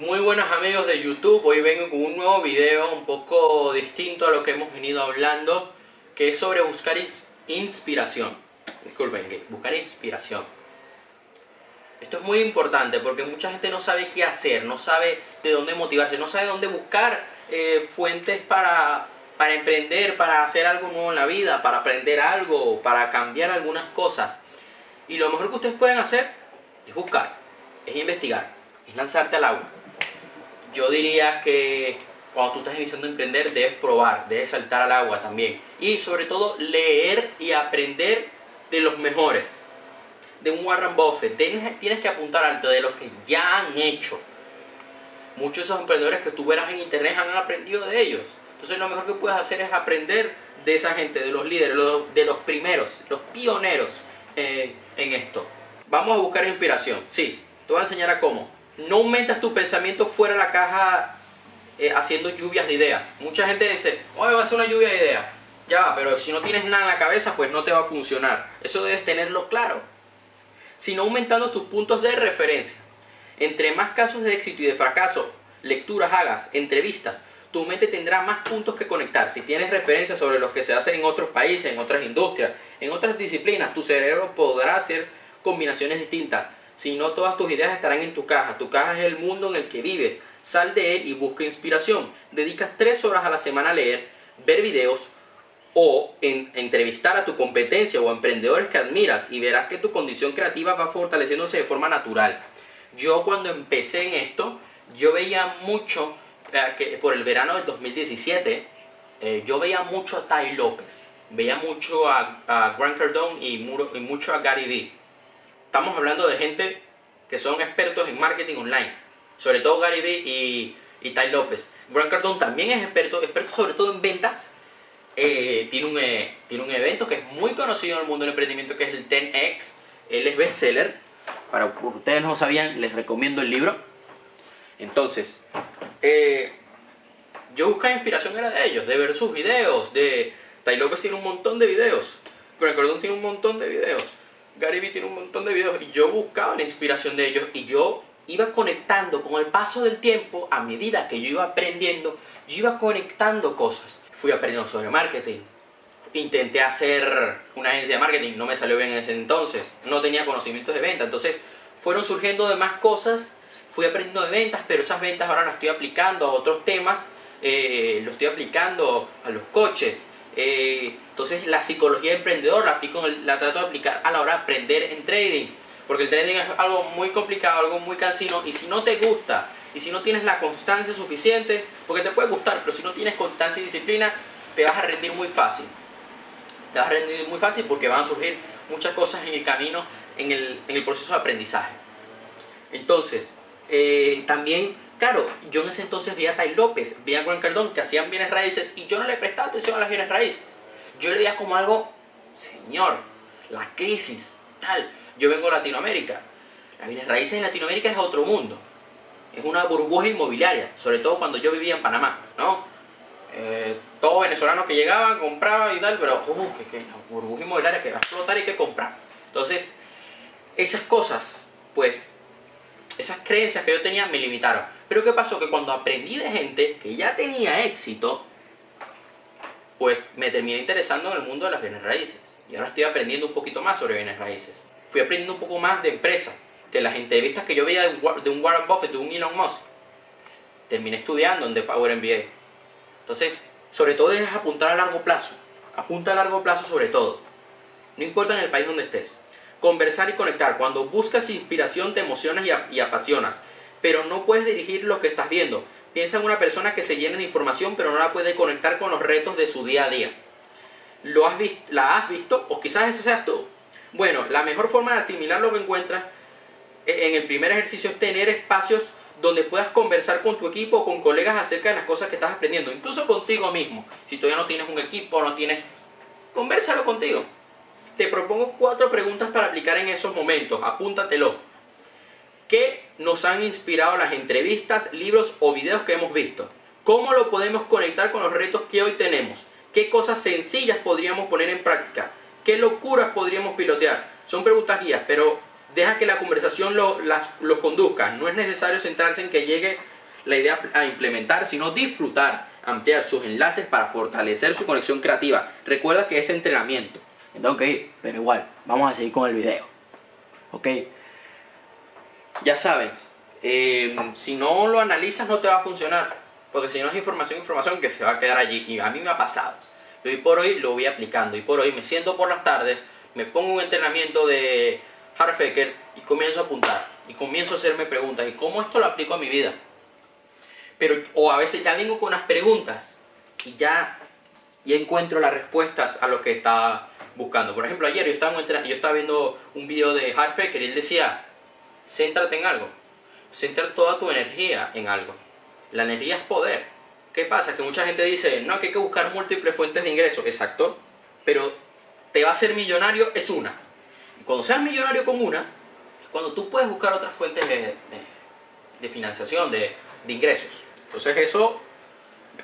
Muy buenos amigos de YouTube, hoy vengo con un nuevo video un poco distinto a lo que hemos venido hablando, que es sobre buscar inspiración. Disculpen, buscar inspiración. Esto es muy importante porque mucha gente no sabe qué hacer, no sabe de dónde motivarse, no sabe dónde buscar eh, fuentes para, para emprender, para hacer algo nuevo en la vida, para aprender algo, para cambiar algunas cosas. Y lo mejor que ustedes pueden hacer es buscar, es investigar, es lanzarte al agua yo diría que cuando tú estás iniciando a emprender debes probar, debes saltar al agua también. Y sobre todo leer y aprender de los mejores. De un Warren Buffett. Tienes, que apuntar alto de los que ya han hecho. Muchos de esos emprendedores que tú verás en internet han aprendido de ellos. Entonces lo mejor que puedes hacer es aprender de esa gente, de los líderes, de los primeros, los pioneros eh, en esto. Vamos a buscar inspiración. Sí, te voy a enseñar a cómo no aumentas tu pensamiento fuera de la caja eh, haciendo lluvias de ideas. Mucha gente dice, oye, va a ser una lluvia de ideas. Ya va, pero si no tienes nada en la cabeza, pues no te va a funcionar. Eso debes tenerlo claro. Sino aumentando tus puntos de referencia. Entre más casos de éxito y de fracaso, lecturas hagas, entrevistas, tu mente tendrá más puntos que conectar. Si tienes referencias sobre lo que se hace en otros países, en otras industrias, en otras disciplinas, tu cerebro podrá hacer combinaciones distintas si no todas tus ideas estarán en tu caja. Tu caja es el mundo en el que vives. Sal de él y busca inspiración. Dedicas tres horas a la semana a leer, ver videos o en, entrevistar a tu competencia o a emprendedores que admiras y verás que tu condición creativa va fortaleciéndose de forma natural. Yo cuando empecé en esto, yo veía mucho, eh, que por el verano del 2017, eh, yo veía mucho a Ty López, veía mucho a, Grant Cardone y, y mucho a Gary Vee Estamos hablando de gente que son expertos en marketing online, sobre todo Gary Vee y, y Ty López. Grant Cardone también es experto, experto sobre todo en ventas. Eh, tiene, un, eh, tiene un evento que es muy conocido en el mundo del emprendimiento que es el 10X. Él es bestseller. Para ustedes no sabían, les recomiendo el libro. Entonces, eh, yo buscaba inspiración era de ellos, de ver sus videos. De Ty López tiene un montón de videos. Grant Cardone tiene un montón de videos. Gary Vee tiene un montón de videos y yo buscaba la inspiración de ellos y yo iba conectando con el paso del tiempo, a medida que yo iba aprendiendo, yo iba conectando cosas. Fui aprendiendo sobre marketing. Intenté hacer una agencia de marketing, no me salió bien en ese entonces, no tenía conocimientos de venta, entonces fueron surgiendo demás cosas, fui aprendiendo de ventas, pero esas ventas ahora las estoy aplicando a otros temas, eh, lo estoy aplicando a los coches, eh, entonces la psicología emprendedor la, aplico, la trato de aplicar a la hora de aprender en trading. Porque el trading es algo muy complicado, algo muy cansino. Y si no te gusta, y si no tienes la constancia suficiente, porque te puede gustar, pero si no tienes constancia y disciplina, te vas a rendir muy fácil. Te vas a rendir muy fácil porque van a surgir muchas cosas en el camino, en el, en el proceso de aprendizaje. Entonces, eh, también Claro, yo en ese entonces vi a Tai López, vi a Juan Cardón que hacían bienes raíces y yo no le prestaba atención a las bienes raíces. Yo le veía como algo, señor, la crisis, tal. Yo vengo de Latinoamérica. Las bienes raíces en Latinoamérica es otro mundo. Es una burbuja inmobiliaria, sobre todo cuando yo vivía en Panamá, ¿no? Eh, todo venezolano que llegaba, compraba y tal, pero uh, que, que la burbuja inmobiliaria que va a explotar y que comprar. Entonces, esas cosas, pues, esas creencias que yo tenía me limitaron. Pero ¿qué pasó? Que cuando aprendí de gente que ya tenía éxito, pues me terminé interesando en el mundo de las bienes raíces. Y ahora estoy aprendiendo un poquito más sobre bienes raíces. Fui aprendiendo un poco más de empresa, de las entrevistas que yo veía de un Warren Buffett, de un Elon Musk. Terminé estudiando en The Power MBA. Entonces, sobre todo es apuntar a largo plazo. Apunta a largo plazo sobre todo. No importa en el país donde estés. Conversar y conectar. Cuando buscas inspiración te emocionas y apasionas pero no puedes dirigir lo que estás viendo. Piensa en una persona que se llena de información, pero no la puede conectar con los retos de su día a día. ¿Lo has ¿La has visto? O quizás ese seas tú. Bueno, la mejor forma de asimilar lo que encuentras e-, en el primer ejercicio es tener espacios donde puedas conversar con tu equipo o con colegas acerca de las cosas que estás aprendiendo, incluso contigo mismo. Si todavía no tienes un equipo, no tienes, conversalo contigo. Te propongo cuatro preguntas para aplicar en esos momentos, apúntatelo. ¿Qué nos han inspirado las entrevistas, libros o videos que hemos visto? ¿Cómo lo podemos conectar con los retos que hoy tenemos? ¿Qué cosas sencillas podríamos poner en práctica? ¿Qué locuras podríamos pilotear? Son preguntas guías, pero Deja que la conversación las, los conduzca. No es necesario centrarse en que llegue la idea a implementar, sino disfrutar, ampliar sus enlaces para fortalecer su conexión creativa. Recuerda que es entrenamiento. Entonces, ok, pero igual, vamos a seguir con el video. Ok. Ya sabes, eh, si no lo analizas no te va a funcionar. Porque si no es información, información que se va a quedar allí. Y a mí me ha pasado. Y hoy por hoy lo voy aplicando. Y por hoy me siento por las tardes, me pongo un entrenamiento de Harfaker y comienzo a apuntar. Y comienzo a hacerme preguntas. ¿Y cómo esto lo aplico a mi vida? Pero, o a veces ya vengo con unas preguntas y ya, ya encuentro las respuestas a lo que estaba buscando. Por ejemplo, ayer yo estaba, yo estaba viendo un video de Harfaker y él decía, céntrate en algo. Centrar toda tu energía en algo. La energía es poder. ¿Qué pasa? Que mucha gente dice, no, que hay que buscar múltiples fuentes de ingresos. Exacto. Pero te va a ser millonario es una. Y cuando seas millonario con una, cuando tú puedes buscar otras fuentes de, financiación, de, de, ingresos. Entonces eso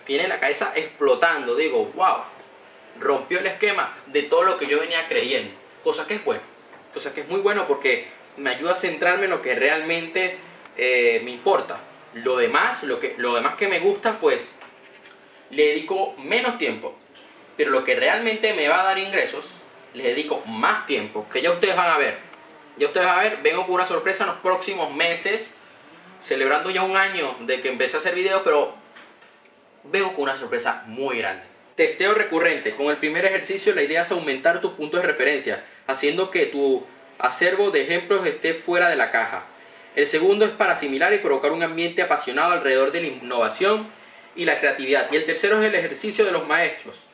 tiene la cabeza explotando. Digo, wow, rompió el esquema de todo lo que yo venía creyendo. Cosa que es bueno. Cosa que es muy bueno porque me ayuda a centrarme en lo que realmente eh, me importa. Lo demás, lo, que, lo demás que me gusta, pues le dedico menos tiempo. Pero lo que realmente me va a dar ingresos, le dedico más tiempo. Que ya ustedes van a ver. Ya ustedes van a ver, vengo con una sorpresa en los próximos meses. Celebrando ya un año de que empecé a hacer videos, pero vengo con una sorpresa muy grande. Testeo recurrente. Con el primer ejercicio la idea es aumentar tus puntos de referencia, haciendo que tu acervo de ejemplos esté fuera de la caja. El segundo es para asimilar y provocar un ambiente apasionado alrededor de la innovación y la creatividad. Y el tercero es el ejercicio de los maestros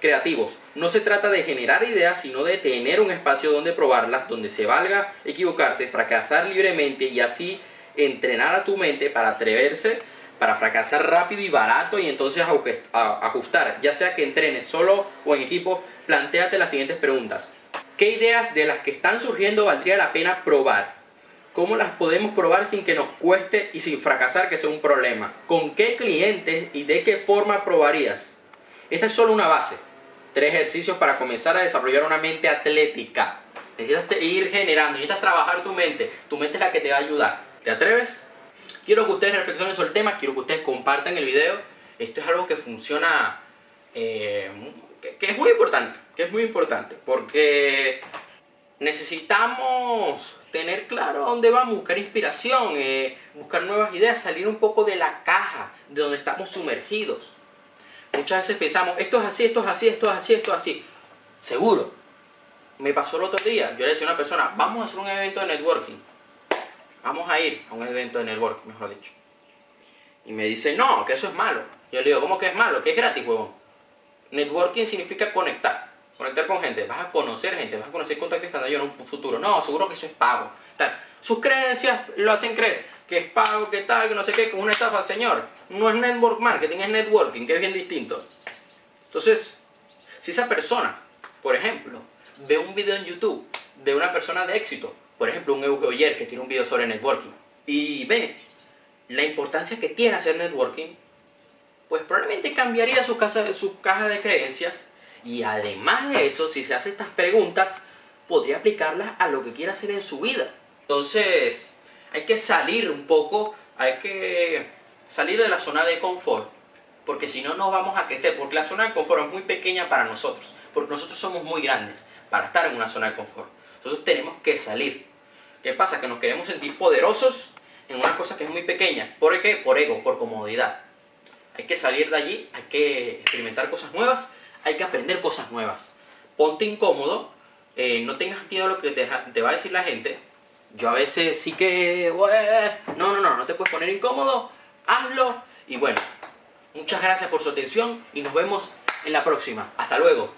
creativos. No se trata de generar ideas, sino de tener un espacio donde probarlas, donde se valga equivocarse, fracasar libremente y así entrenar a tu mente para atreverse, para fracasar rápido y barato y entonces ajustar. Ya sea que entrenes solo o en equipo, planteate las siguientes preguntas. ¿Qué ideas de las que están surgiendo valdría la pena probar? ¿Cómo las podemos probar sin que nos cueste y sin fracasar que sea un problema? ¿Con qué clientes y de qué forma probarías? Esta es solo una base. Tres ejercicios para comenzar a desarrollar una mente atlética. Necesitas ir generando, necesitas trabajar tu mente. Tu mente es la que te va a ayudar. ¿Te atreves? Quiero que ustedes reflexionen sobre el tema, quiero que ustedes compartan el video. Esto es algo que funciona, eh, que es muy importante, que es muy importante, porque necesitamos tener claro dónde vamos, buscar inspiración, eh, buscar nuevas ideas, salir un poco de la caja de donde estamos sumergidos. Muchas veces pensamos, esto es así, esto es así, esto es así, esto es así. Seguro. Me pasó el otro día, yo le decía a una persona, vamos a hacer un evento de networking. Vamos a ir a un evento de networking, mejor dicho. Y me dice, no, que eso es malo. Yo le digo, ¿cómo que es malo? Que es gratis, huevón. Networking significa conectar conectar con gente, vas a conocer gente, vas a conocer contactos que en un futuro. No, seguro que eso es pago. Tal. Sus creencias lo hacen creer que es pago, que tal, que no sé qué, que es una estafa, señor. No es network marketing, es networking, que es bien distinto. Entonces, si esa persona, por ejemplo, ve un video en YouTube de una persona de éxito, por ejemplo, un Oyer que tiene un video sobre networking, y ve la importancia que tiene hacer networking, pues probablemente cambiaría su, casa, su caja de creencias y además de eso, si se hace estas preguntas, podría aplicarlas a lo que quiera hacer en su vida. Entonces, hay que salir un poco, hay que salir de la zona de confort, porque si no, no vamos a crecer, porque la zona de confort es muy pequeña para nosotros, porque nosotros somos muy grandes para estar en una zona de confort. Nosotros tenemos que salir. ¿Qué pasa? Que nos queremos sentir poderosos en una cosa que es muy pequeña. ¿Por qué? Por ego, por comodidad. Hay que salir de allí, hay que experimentar cosas nuevas hay que aprender cosas nuevas. Ponte incómodo, eh, no tengas miedo a lo que te, te, va a decir la gente. Yo a veces sí que... no, no, no, no te puedes poner incómodo, hazlo. Y bueno, muchas gracias por su atención y nos vemos en la próxima. Hasta luego.